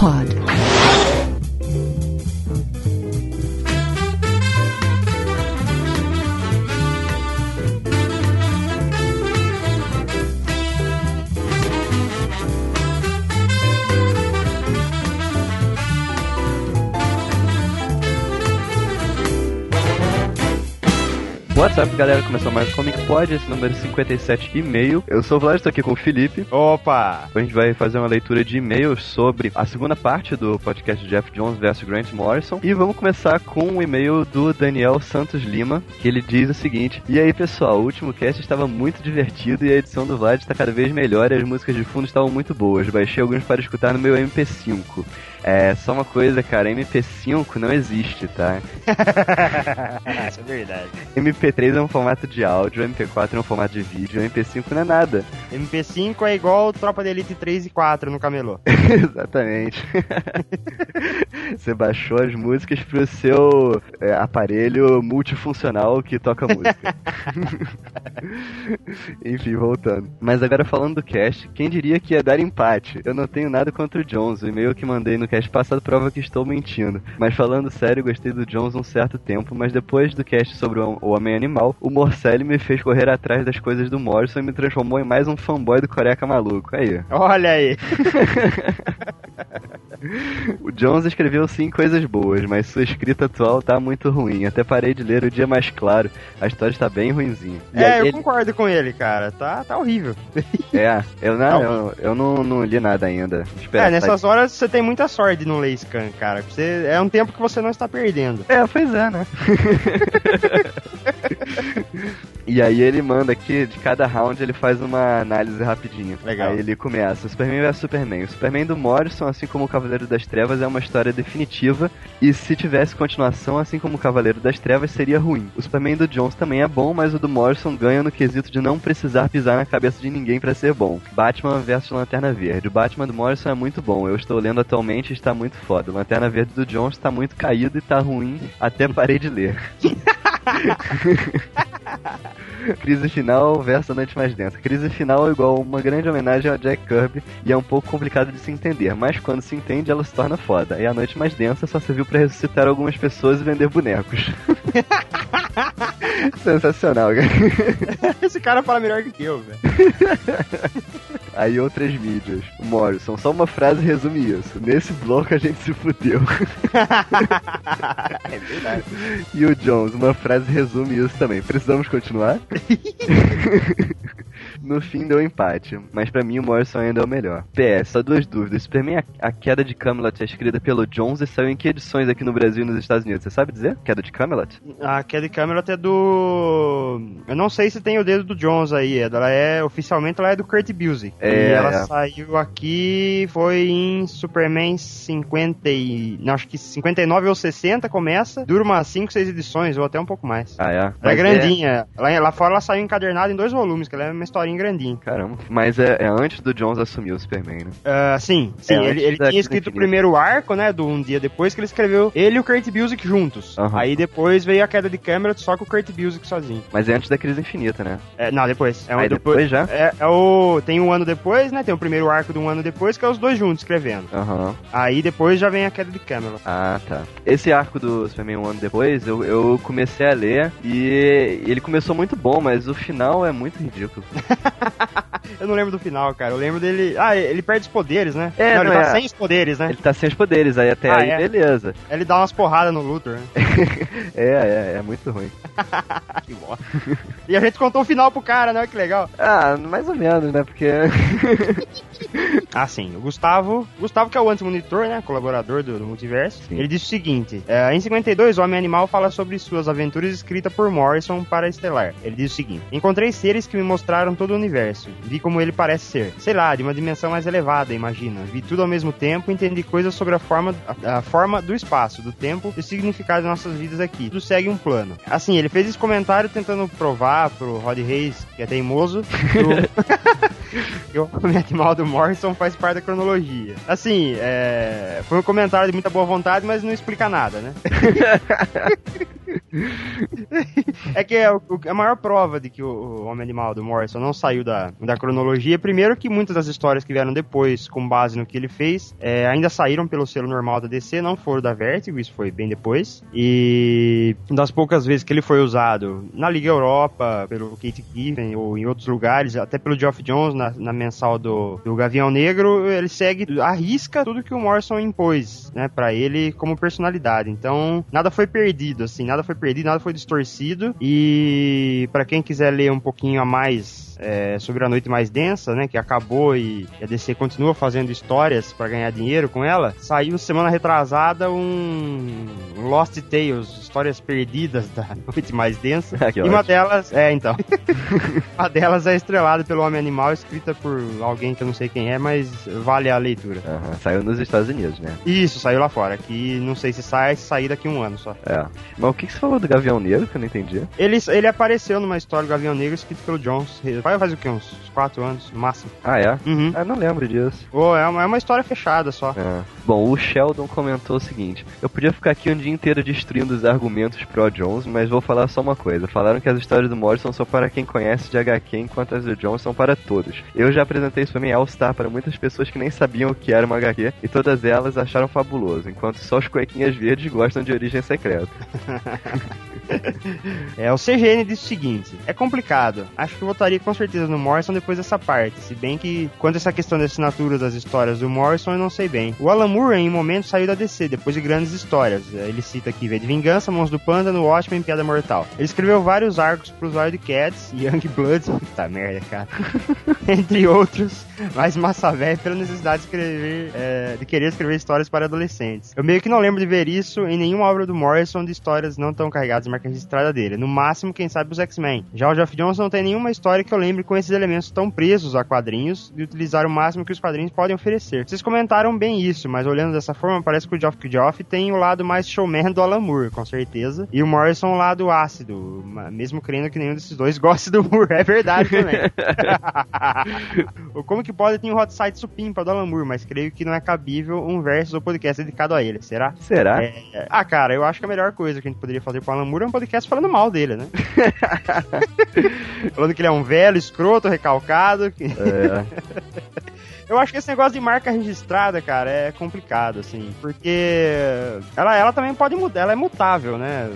Comic Pod. What's up, galera? Começou mais um Comic Pod, esse número 57 e-mail. Eu sou o Vlad, estou aqui com o Felipe. Opa! A gente vai fazer uma leitura de e-mails sobre a segunda parte do podcast Jeff Jones vs Grant Morrison. E vamos começar com um e-mail do Daniel Santos Lima, que ele diz o seguinte: E aí, pessoal, o último cast estava muito divertido e a edição do Vlad está cada vez melhor e as músicas de fundo estavam muito boas. Baixei alguns para escutar no meu MP5. É, só uma coisa, cara, MP5 não existe, tá? Isso é verdade. MP3 é um formato de áudio, MP4 é um formato de vídeo, MP5 não é nada. MP5 é igual Tropa de Elite 3 e 4 no camelô. Exatamente. Você baixou as músicas pro seu é, aparelho multifuncional que toca música. Enfim, voltando. Mas agora falando do cast, quem diria que ia dar empate? Eu não tenho nada contra o Jones. O e-mail que mandei no cast passado prova que estou mentindo. Mas falando sério, gostei do Jones um certo tempo, mas depois do cast sobre o Homem Animal, o Morcelli me fez correr atrás das coisas do Morrison e me transformou em mais um fanboy do Coreca Maluco. Aí. Olha aí. O Jones escreveu sim coisas boas, mas sua escrita atual tá muito ruim. Até parei de ler o dia mais claro. A história está bem ruimzinha. E É, aí eu ele- concordo com ele, cara. Tá, tá horrível. É, eu, não, Não. eu, eu não, não li nada ainda. Espera, É, nessas horas você tem muita sorte de não ler Scan, cara. Você, é um tempo que você não está perdendo. É, pois é, né? e aí ele manda aqui, de cada round ele faz uma análise rapidinho. Legal. Aí ele começa, Superman vs Superman. O Superman do Morrison, assim como o Cavaleiro das Trevas, é uma história definitiva, e se tivesse continuação, assim como o Cavaleiro das Trevas, seria ruim. O Superman do Jones também é bom, mas o do Morrison ganha no quesito de não precisar pisar na cabeça de ninguém pra ser bom. Batman vs Lanterna Verde. O Batman do Morrison é muito bom, eu estou lendo atualmente e está muito foda. O Lanterna Verde do Jones está muito caído e tá ruim, até parei de ler. Crise final versus a noite mais densa. Crise final é igual uma grande homenagem ao Jack Kirby e é um pouco complicado de se entender, mas quando se entende ela se torna foda. E a noite mais densa só serviu pra ressuscitar algumas pessoas e vender bonecos. Sensacional, cara. Esse cara fala melhor que eu, velho. Aí outras mídias. Morrison, só uma frase resume isso. Nesse bloco a gente se fudeu. é verdade. E o Jones, uma frase resume isso também. Precisamos continuar? no fim deu empate, mas pra mim o Morrison ainda é o melhor. PS, só duas dúvidas. Superman a, a Queda de Camelot é escrita pelo Jones e saiu em que edições aqui no Brasil e nos Estados Unidos? Você sabe dizer? Queda de Camelot? A Kelly Camelot é do. Eu não sei se tem o dedo do Jones aí. Ela é. Oficialmente ela é do Kurt Busiek. É, e ela é. saiu aqui. Foi em Superman 50 e. Não, acho que 59 ou 60 começa. Dura umas 5, 6 edições, ou até um pouco mais. Ah, é? Ela é Mas grandinha. Lá, lá fora ela saiu encadernada em dois volumes, que ela é uma historinha grandinha. Caramba. Mas é, é antes do Jones assumir o Superman, né? Ah, sim, sim. É, ele ele tinha escrito o primeiro arco, né? Do um dia depois que ele escreveu ele e o Kurt Busiek juntos. Aham. Aí depois veio a queda de Camelot só com o Kurt Busiek sozinho. Mas é antes da Crise Infinita, né? É, não, depois. É um Aí depois já? É, é o. Tem um ano depois, né? Tem o primeiro arco de um ano depois, que é os dois juntos escrevendo. Aham. Aí depois já vem a queda de Camelot. Ah, tá. Esse arco do Superman um ano depois, eu, eu comecei a ler e ele começou muito bom, mas o final é muito ridículo. Eu não lembro do final, cara. Eu lembro dele. Ah, ele perde os poderes, né? É, não, ele não tá é. sem os poderes, né? Ele tá sem os poderes, aí até Ah, aí, é? beleza. Ele dá umas porradas no Luthor, né? É, é, é muito ruim. que bosta. E a gente contou o final pro cara, né? Olha Que legal. Ah, mais ou menos, né? Porque. Ah, sim. O Gustavo, Gustavo que é o anti-monitor, né? Colaborador do, do Multiverso. Sim. Ele disse o seguinte: é, em 52, o Homem Animal fala sobre suas aventuras escritas por Morrison para Estelar. Ele diz o seguinte: Encontrei seres que me mostraram todo o universo. Vi como ele parece ser. Sei lá, de uma dimensão mais elevada, imagina. Vi tudo ao mesmo tempo, entendi coisas sobre a forma, a, a forma do espaço, do tempo e o significado de nossas vidas aqui. Tudo segue um plano. Assim, ele fez esse comentário tentando provar pro Rod Reis, que é teimoso, que o Homem Animal do Morrison faz parte da cronologia. Assim, é... foi um comentário de muita boa vontade, mas não explica nada, né? é que é o, a maior prova de que o, o Homem-Animal do Morrison não saiu da, da cronologia, primeiro que muitas das histórias que vieram depois, com base no que ele fez, é, ainda saíram pelo selo normal da DC, não foram da Vertigo, isso foi bem depois. E das poucas vezes que ele foi usado na Liga Europa, pelo Kate Giffen, ou em outros lugares, até pelo Geoff Jones, na, na mensal do, do Gavião Negro, ele segue, arrisca tudo que o Morrison impôs, né, pra ele como personalidade. Então, nada foi perdido, assim, nada foi perdido, nada foi distorcido. E para quem quiser ler um pouquinho a mais é, sobre a Noite Mais Densa, né, que acabou e a DC continua fazendo histórias para ganhar dinheiro com ela, saiu semana retrasada um Lost Tales, histórias perdidas da Noite Mais Densa. Ah, e uma delas, é, então. uma delas é estrelada pelo Homem Animal, escrita por alguém que eu não sei quem é, mas vale a leitura. Uhum, saiu nos Estados Unidos, né? Isso, saiu lá fora. Aqui não sei se sai, se sair daqui a um ano só. É. Mas o que, que você falou do Gavião Negro que eu não entendi? Ele, ele apareceu numa história do Gavião Negro escrito pelo Jones faz o que? Uns 4 anos, no máximo. Ah, é? Uhum. Eu não lembro disso. Oh, é, uma, é uma história fechada só. É. Bom, o Sheldon comentou o seguinte: Eu podia ficar aqui um dia inteiro destruindo os argumentos pro Jones, mas vou falar só uma coisa. Falaram que as histórias do Morrison são para quem conhece de HQ, enquanto as do Jones são para todos. Eu já apresentei isso pra mim All-Star para muitas pessoas que nem sabiam o que era uma HQ, e todas elas acharam fabuloso, enquanto só os cuequinhas verdes gostam de origem secreta. é, o CGN disse o seguinte: É complicado. Acho que votaria com certeza no Morrison depois dessa parte. Se bem que, quanto a essa questão da assinatura das histórias do Morrison, eu não sei bem. O Alan Moore, em um momento, saiu da DC, depois de grandes histórias. Ele cita aqui V de Vingança, Mãos do Panda, no Watchmen, Piada Mortal. Ele escreveu vários arcos pros Wildcats, Young Bloods, puta merda, cara. Entre outros, mas massa velha pela necessidade de escrever, é, de querer escrever histórias para adolescentes. Eu meio que não lembro de ver isso em nenhuma obra do Morrison de histórias não tão carregadas de marca registrada dele. No máximo, quem sabe os X-Men. Já o Geoff Jones não tem nenhuma história que eu lembre com esses elementos tão presos a quadrinhos e utilizar o máximo que os quadrinhos podem oferecer. Vocês comentaram bem isso, mas olhando dessa forma, parece que o Geoff, Geoff tem o lado mais showman do Alan Moore, com certeza, e o Morrison o lado ácido, mesmo crendo que nenhum desses dois goste do Moore. É verdade também. Como que pode ter um hot site supimpa do Alan Moore, mas creio que não é cabível um verso do podcast dedicado a ele, será? Será? É. Ah, cara, eu acho que a melhor coisa que a gente poderia fazer com o Alan Moore é um podcast falando mal dele, né? falando que ele é um velho, escroto, recalcado. É. Eu acho que esse negócio de marca registrada, cara, é complicado, assim, porque ela, ela também pode mudar, ela é mutável, né?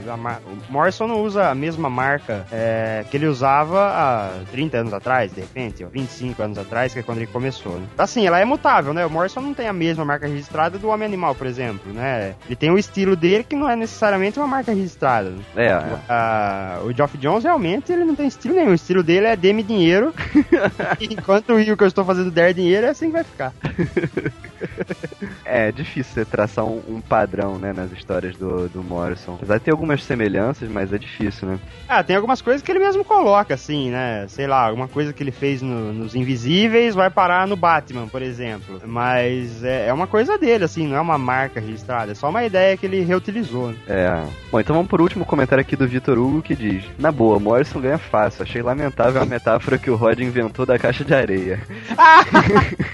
o Morrison não usa a mesma marca é, que ele usava há 30 anos atrás, de repente, ou 25 anos atrás, que é quando ele começou. Né? Assim, ela é mutável, né? O Morrison não tem a mesma marca registrada do Homem Animal, por exemplo, né? Ele tem o estilo dele que não é necessariamente uma marca registrada. É. é. o Geoff Jones realmente ele não tem estilo nenhum. O estilo dele é dê-me dinheiro, enquanto o que eu estou fazendo der dinheiro é assim vai ficar. é difícil você traçar um, um, padrão, né, nas histórias do, do Morrison. Apesar de ter algumas semelhanças, mas é difícil, né? Ah, tem algumas coisas que ele mesmo coloca, assim, né? Sei lá, alguma coisa que ele fez no, nos Invisíveis vai parar no Batman, por exemplo. Mas é, é, uma coisa dele, assim, não é uma marca registrada, é só uma ideia que ele reutilizou. Né? É. Bom, então vamos por último comentário aqui do Vitor Hugo que diz: Na boa, Morrison ganha fácil. Achei lamentável a metáfora que o Rod inventou da caixa de areia.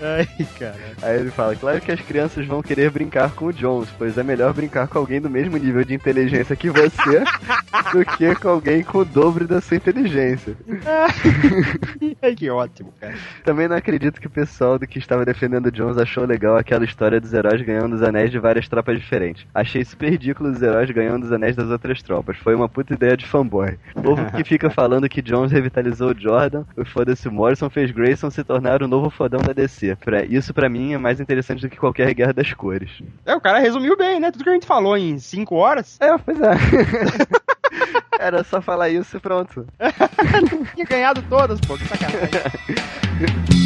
Ai, cara. Aí ele fala: Claro que as crianças vão querer brincar com o Jones, pois é melhor brincar com alguém do mesmo nível de inteligência que você do que com alguém com o dobro da sua inteligência. Ai, que ótimo, cara. Também não acredito que o pessoal do que estava defendendo o Jones achou legal aquela história dos heróis ganhando os anéis de várias tropas diferentes. Achei super ridículo os heróis ganhando os anéis das outras tropas. Foi uma puta ideia de fanboy. O povo que fica falando que Jones revitalizou o Jordan, o foda-se Morrison fez Grayson se tornar o novo fodão da DC. Pra, isso para mim é mais interessante do que qualquer guerra das cores. É, o cara resumiu bem, né? Tudo que a gente falou em 5 horas. É, pois é. Era só falar isso e pronto. Tinha ganhado todas, pô, que sacanagem.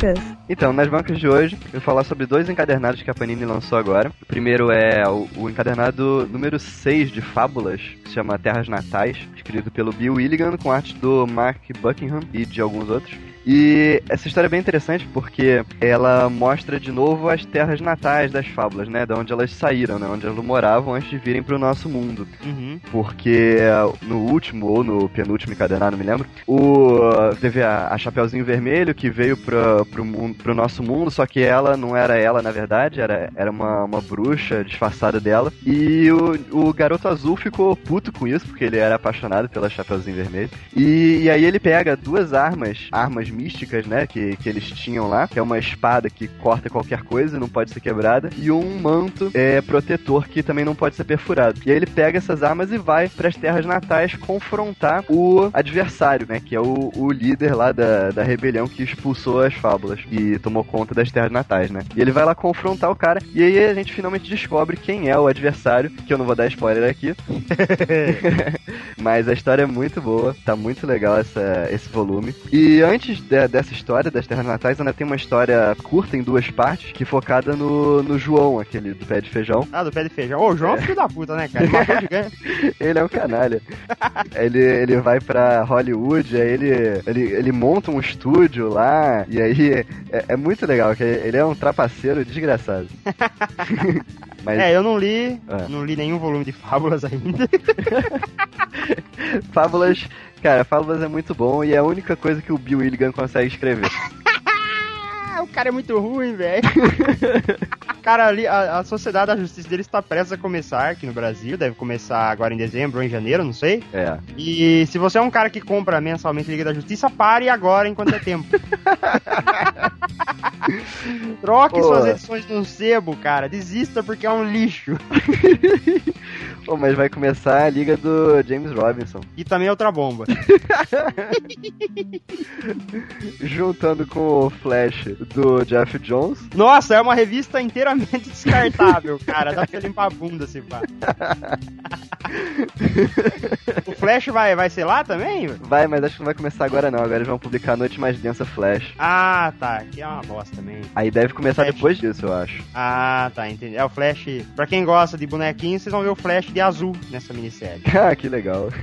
bancas. Então, nas bancas de hoje, eu vou falar sobre dois encadernados que a Panini lançou agora. O primeiro é o, o encadernado número 6 de Fábulas, que se chama Terras Natais, escrito pelo Bill Willigan, com arte do Mark Buckingham e de alguns outros. E essa história é bem interessante porque ela mostra de novo as terras natais das fábulas, né? Da onde elas saíram, né? Onde elas moravam antes de virem pro nosso mundo. Uhum. Porque no último ou no penúltimo encadernado, não me lembro, o, teve a, a Chapeuzinho Vermelho que veio pro, pro, mundo, pro nosso mundo, só que ela não era ela, na verdade, era, era uma, uma bruxa disfarçada dela. E o, o garoto azul ficou puto com isso, porque ele era apaixonado pela Chapeuzinho Vermelho. E, e aí ele pega duas armas, armas místicas, né, que, que eles tinham lá, que é uma espada que corta qualquer coisa, não pode ser quebrada, e um manto é, protetor que também não pode ser perfurado. E aí ele pega essas armas e vai para as terras natais confrontar o adversário, né, que é o, o líder lá da, da rebelião que expulsou as fábulas e tomou conta das terras natais, né. E ele vai lá confrontar o cara, e aí a gente finalmente descobre quem é o adversário, que eu não vou dar spoiler aqui. Mas a história é muito boa, tá muito legal essa, esse volume. E antes de, dessa história das Terras Natais, ainda tem uma história curta em duas partes, que focada no, no João, aquele do pé de feijão. Ah, do pé de feijão. Ô, João é filho da puta, né, cara? Ele ele é um canalha. ele, ele vai pra Hollywood, aí ele, ele, ele monta um estúdio lá, e aí é, é muito legal, que ele é um trapaceiro desgraçado. Mas... É, eu não li, é. não li nenhum volume de Fábulas ainda. Fábulas, cara, Fábulas é muito bom e é a única coisa que o Bill Willigan consegue escrever. o cara é muito ruim, velho. cara, ali, a, a, Sociedade da Justiça dele está prestes a começar aqui no Brasil. Deve começar agora em dezembro ou em janeiro, não sei. É. E se você é um cara que compra mensalmente Liga da Justiça, pare agora enquanto é tempo. Troque Pô. suas edições no sebo, cara. Desista porque é um lixo. Pô, mas vai começar a liga do James Robinson. E também é outra bomba. Juntando com o Flash do Jeff Jones. Nossa, é uma revista inteiramente descartável, cara. Dá pra limpar a bunda se pá. o Flash vai, vai ser lá também? Vai, mas acho que não vai começar agora não. Agora eles vão publicar a Noite Mais Densa Flash. Ah, tá. Que é uma bosta também. Aí deve começar Flash. depois disso, eu acho. Ah, tá. Entendi. É o Flash. Pra quem gosta de bonequinho, vocês vão ver o Flash de azul nessa minissérie. ah, que legal.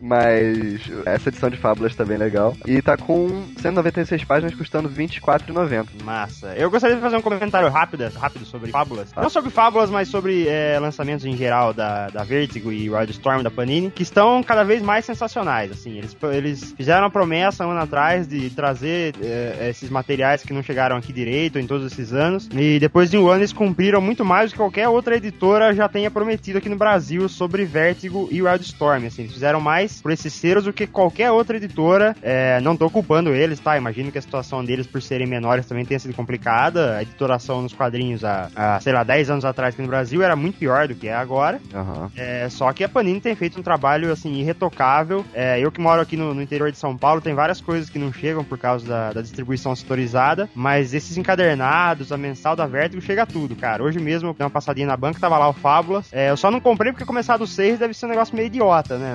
Mas essa edição de Fábulas tá bem legal. E tá com 196 páginas custando R$24,90. Massa. Eu gostaria de fazer um comentário rápido, rápido sobre Fábulas. Ah. Não sobre Fábulas, mas sobre é, lançamentos em geral da, da Vertigo e Wildstorm da Panini, que estão cada vez mais sensacionais. Assim, eles, eles fizeram a promessa um ano atrás de trazer é, esses materiais que não chegaram aqui direito em todos esses anos. E depois de um ano eles cumpriram muito mais do que qualquer outra outra editora já tenha prometido aqui no Brasil sobre Vertigo e Wildstorm. Assim, eles fizeram mais por esses selos do que qualquer outra editora. É, não tô culpando eles, tá? Imagino que a situação deles, por serem menores, também tenha sido complicada. A editoração nos quadrinhos há, há sei lá, 10 anos atrás aqui no Brasil era muito pior do que é agora. Uhum. É, só que a Panini tem feito um trabalho, assim, irretocável. É, eu que moro aqui no, no, interior de São Paulo, tem várias coisas que não chegam por causa da, da distribuição setorizada, mas esses encadernados, a mensal da Vertigo, chega tudo, cara. Hoje mesmo eu dei uma passadinha na banca, tava lá o Fábulas. É, eu só não comprei porque começar do 6 deve ser um negócio meio idiota, né?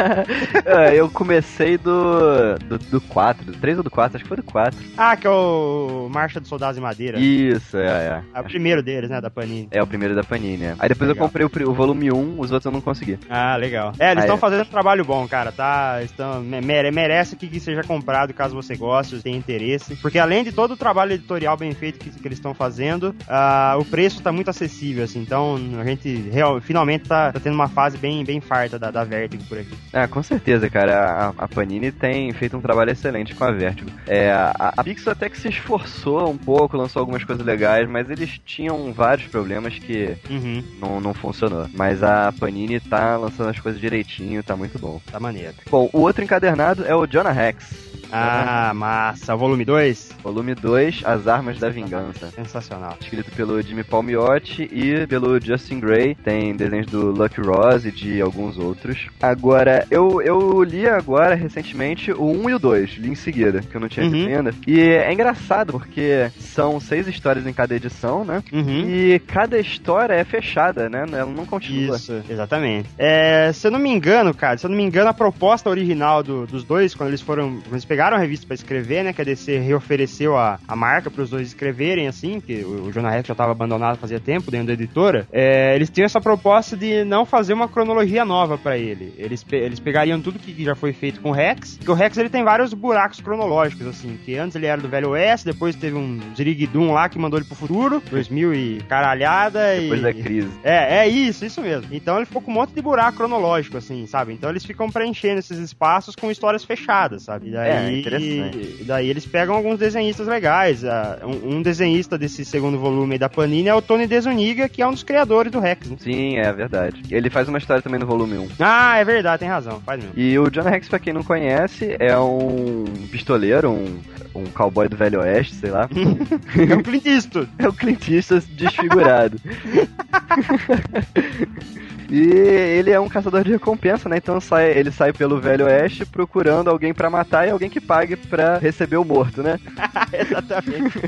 é, eu comecei do, do, do 4, do 3 ou do 4, acho que foi do 4. Ah, que é o Marcha dos Soldados em Madeira. Isso, é, é. É o primeiro deles, né, da Panini. É o primeiro da Panini, né? Aí depois legal. eu comprei o, o, volume 1, os outros eu não consegui. Ah, legal. É, eles estão fazendo um trabalho bom, cara, tá? Estão, mere, merece que seja comprado caso você goste, tenha interesse. Porque além de todo o trabalho editorial bem feito que, que eles estão fazendo, uh, o preço tá muito acessível, assim. Então a gente real, finalmente tá, tá, tendo uma fase bem, bem farta da, da Vertigo por aqui. É, com certeza, cara. A, a Panini tem feito um trabalho excelente com a Vertigo. É, a, a Pixel até que se esforçou um pouco, lançou algumas coisas legais, mas eles tinham vários problemas que uhum. não, não funcionou. Mas a Panini tá lançando as coisas direitinho, tá muito bom. Tá maneiro. Bom, o outro encadernado é o Jonah Rex. Ah, massa. Volume 2? Volume 2, As Armas da Vingança. Sensacional. Escrito pelo Jimmy Palmiotti e pelo Justin Gray. Tem desenhos do Lucky Rose e de alguns outros. Agora, eu, eu li agora, recentemente, o 1 e o 2. Li em seguida, que eu não tinha uhum. visto ainda. E é engraçado, porque são seis histórias em cada edição, né? Uhum. E cada história é fechada, né? Ela não continua. Isso, exatamente. É, se eu não me engano, cara, se eu não me engano, a proposta original do, dos dois, quando eles foram... Quando eles pegaram a revista para escrever, né? Que a DC reofereceu a, a marca para os dois escreverem, assim, que o, o Jonah Rex já estava abandonado fazia tempo dentro da editora. É, eles tinham essa proposta de não fazer uma cronologia nova para ele. Eles, pe eles pegariam tudo que já foi feito com o Rex, que o Rex ele tem vários buracos cronológicos, assim, que antes ele era do Velho Oeste, depois teve um Ziriguidum lá que mandou ele pro futuro, 2000 e caralhada. Depois e... da crise. É, é isso, isso mesmo. Então ele ficou com um monte de buraco cronológico, assim, sabe? Então eles ficam preenchendo esses espaços com histórias fechadas, sabe? E daí, é, interessante. E daí eles pegam alguns desenhistas legais. Um, um desenhista desse segundo volume da Panini é o Tony Desuniga, que é um dos criadores do Rex. Né? Sim, é verdade. Ele faz uma história também no volume 1. Ah, é verdade, tem razão. Faz mesmo. E o John Rex, pra quem não conhece, é um pistoleiro, um, um cowboy do Velho Oeste, sei lá. é um Clint Eastwood. É o Clint Eastwood desfigurado. E ele é um caçador de recompensa, né? Então sai, ele sai pelo Velho Oeste procurando alguém para matar e alguém que pague para receber o morto, né? Exatamente.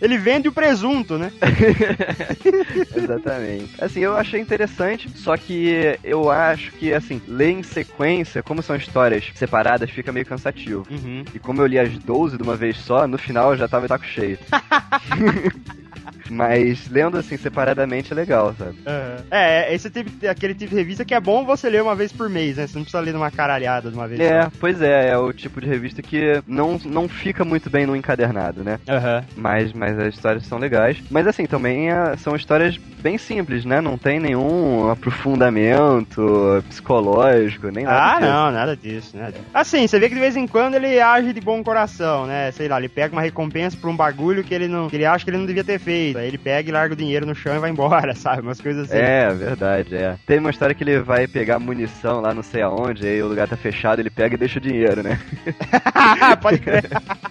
ele vende o presunto, né? Exatamente. Assim, eu achei interessante, só que eu acho que, assim, ler em sequência, como são histórias separadas, fica meio cansativo. Uhum. E como eu li as 12 de uma vez só, no final eu já tava de saco cheio. Mas lendo assim separadamente é legal, sabe? Uhum. É, esse tipo, aquele tipo de revista que é bom você ler uma vez por mês, né? Você não precisa ler numa caralhada de uma vez. É, só. pois é, é o tipo de revista que não, não fica muito bem no encadernado, né? Uhum. Mas, mas as histórias são legais. Mas assim, também é, são histórias bem simples, né? Não tem nenhum aprofundamento psicológico, nem nada Ah, disso. não, nada disso, nada disso. Assim, você vê que de vez em quando ele age de bom coração, né? Sei lá, ele pega uma recompensa por um bagulho que ele não. Que ele acha que ele não devia ter feito. Aí ele pega e larga o dinheiro no chão e vai embora, sabe? Umas coisas assim. É, verdade, é. Tem uma história que ele vai pegar munição lá não sei aonde, aí o lugar tá fechado, ele pega e deixa o dinheiro, né? Pode crer.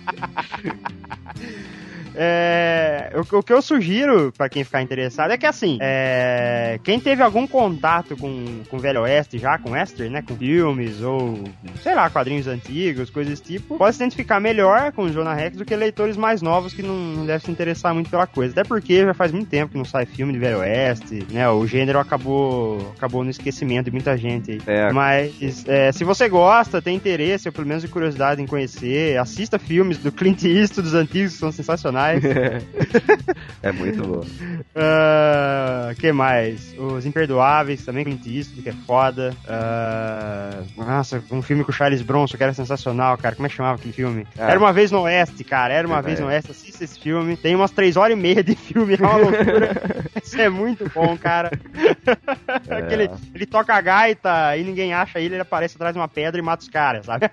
É, o, o, que eu sugiro para quem ficar interessado é que assim, é, quem teve algum contato com, com o Velho Oeste já, com Esther, né, com filmes ou sei lá, quadrinhos antigos, coisas desse tipo, pode se identificar melhor com o Jonah Rex do que leitores mais novos que não, não devem se interessar muito pela coisa. Até porque já faz muito tempo que não sai filme de Velho Oeste, né? O gênero acabou, acabou no esquecimento de muita gente. É. Mas é, se você gosta, tem interesse, ou pelo menos de curiosidade em conhecer, assista filmes do Clint Eastwood dos antigos que são sensacionais. é muito bom. Uh, que mais? Os Imperdoáveis, também Clint Eastwood, que é foda. Uh, nossa, um filme com o Charles Bronson, que era sensacional, cara. Como é que chamava aquele filme? Ah. Era Uma Vez no Oeste, cara. Era Uma É, Vez no é. Oeste. Assista esse filme. Tem umas três horas e meia de filme, é uma loucura. Isso é muito bom, cara. É. Aquele, ele toca a gaita e ninguém acha ele, ele aparece atrás de uma pedra e mata os caras, sabe?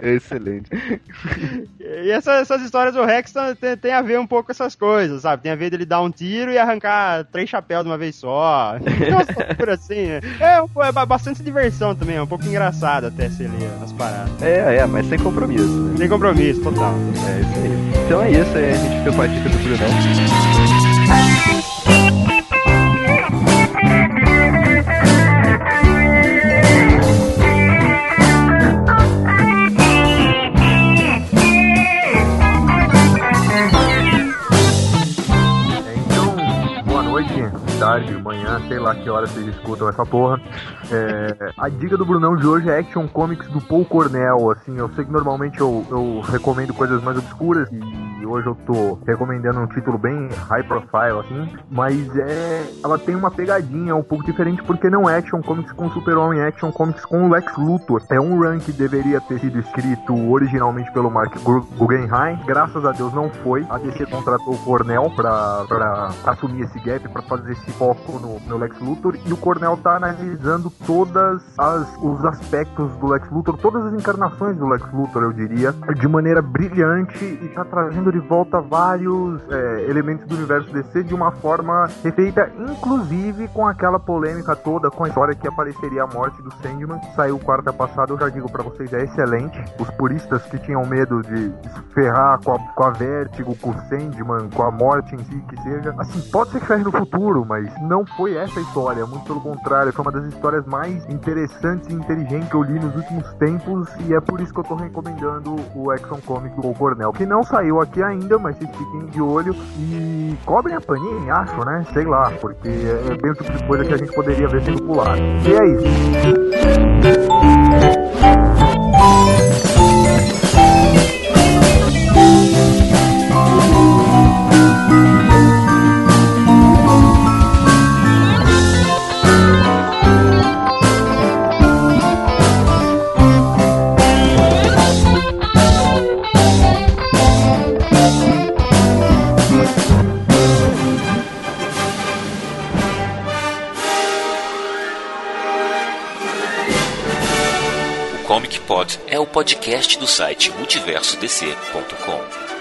Excelente. E essa- essas histórias do Rex tem, tem a ver um pouco com essas coisas, sabe? Tem a ver dele dar um tiro e arrancar três chapéus de uma vez só. Umas loucuras assim? É, um- é ba- bastante diversão também, é um pouco engraçado até se ler as paradas. É, é, mas sem compromisso. Né? Sem compromisso, total. É isso aí. Então é isso aí, a gente fica com a dica do Brunão. Lá que hora vocês escutam essa porra. É, a dica do Brunão de hoje é Action Comics do Paul Cornell. Assim, eu sei que normalmente eu, eu recomendo coisas mais obscuras e hoje eu tô recomendando um título bem high profile, assim, mas é. Ela tem uma pegadinha um pouco diferente porque não é Action Comics com Super-Homem, é Action Comics com Lex Luthor. É um run que deveria ter sido escrito originalmente pelo Mark Gu- Guggenheim. Graças a Deus não foi. A DC contratou o Cornell pra, pra assumir esse gap, pra fazer esse foco no, no Lex Luthor. E o Cornell tá analisando todas as os aspectos do Lex Luthor, todas as encarnações do Lex Luthor, eu diria, de maneira brilhante e tá trazendo de volta vários é, elementos do universo DC de uma forma refeita, inclusive com aquela polêmica toda com a história que apareceria a morte do Sandman. Saiu quarta passada, eu já digo pra vocês, é excelente. Os puristas que tinham medo de ferrar com a, com a Vertigo, com o Sandman, com a morte em si, que seja. Assim, pode ser que ferre no futuro, mas não foi essa a história. Muito pelo contrário, foi uma das histórias mais interessantes e inteligentes que eu li nos últimos tempos. E é por isso que eu tô recomendando o Action Comic do Paul Cornell, que não saiu aqui ainda, mas vocês fiquem de olho e cobrem a Panini, acho, né? Sei lá, porque é bem o tipo de coisa que a gente poderia ver sendo pulado. E é isso. Podcast do site multiversodc.com.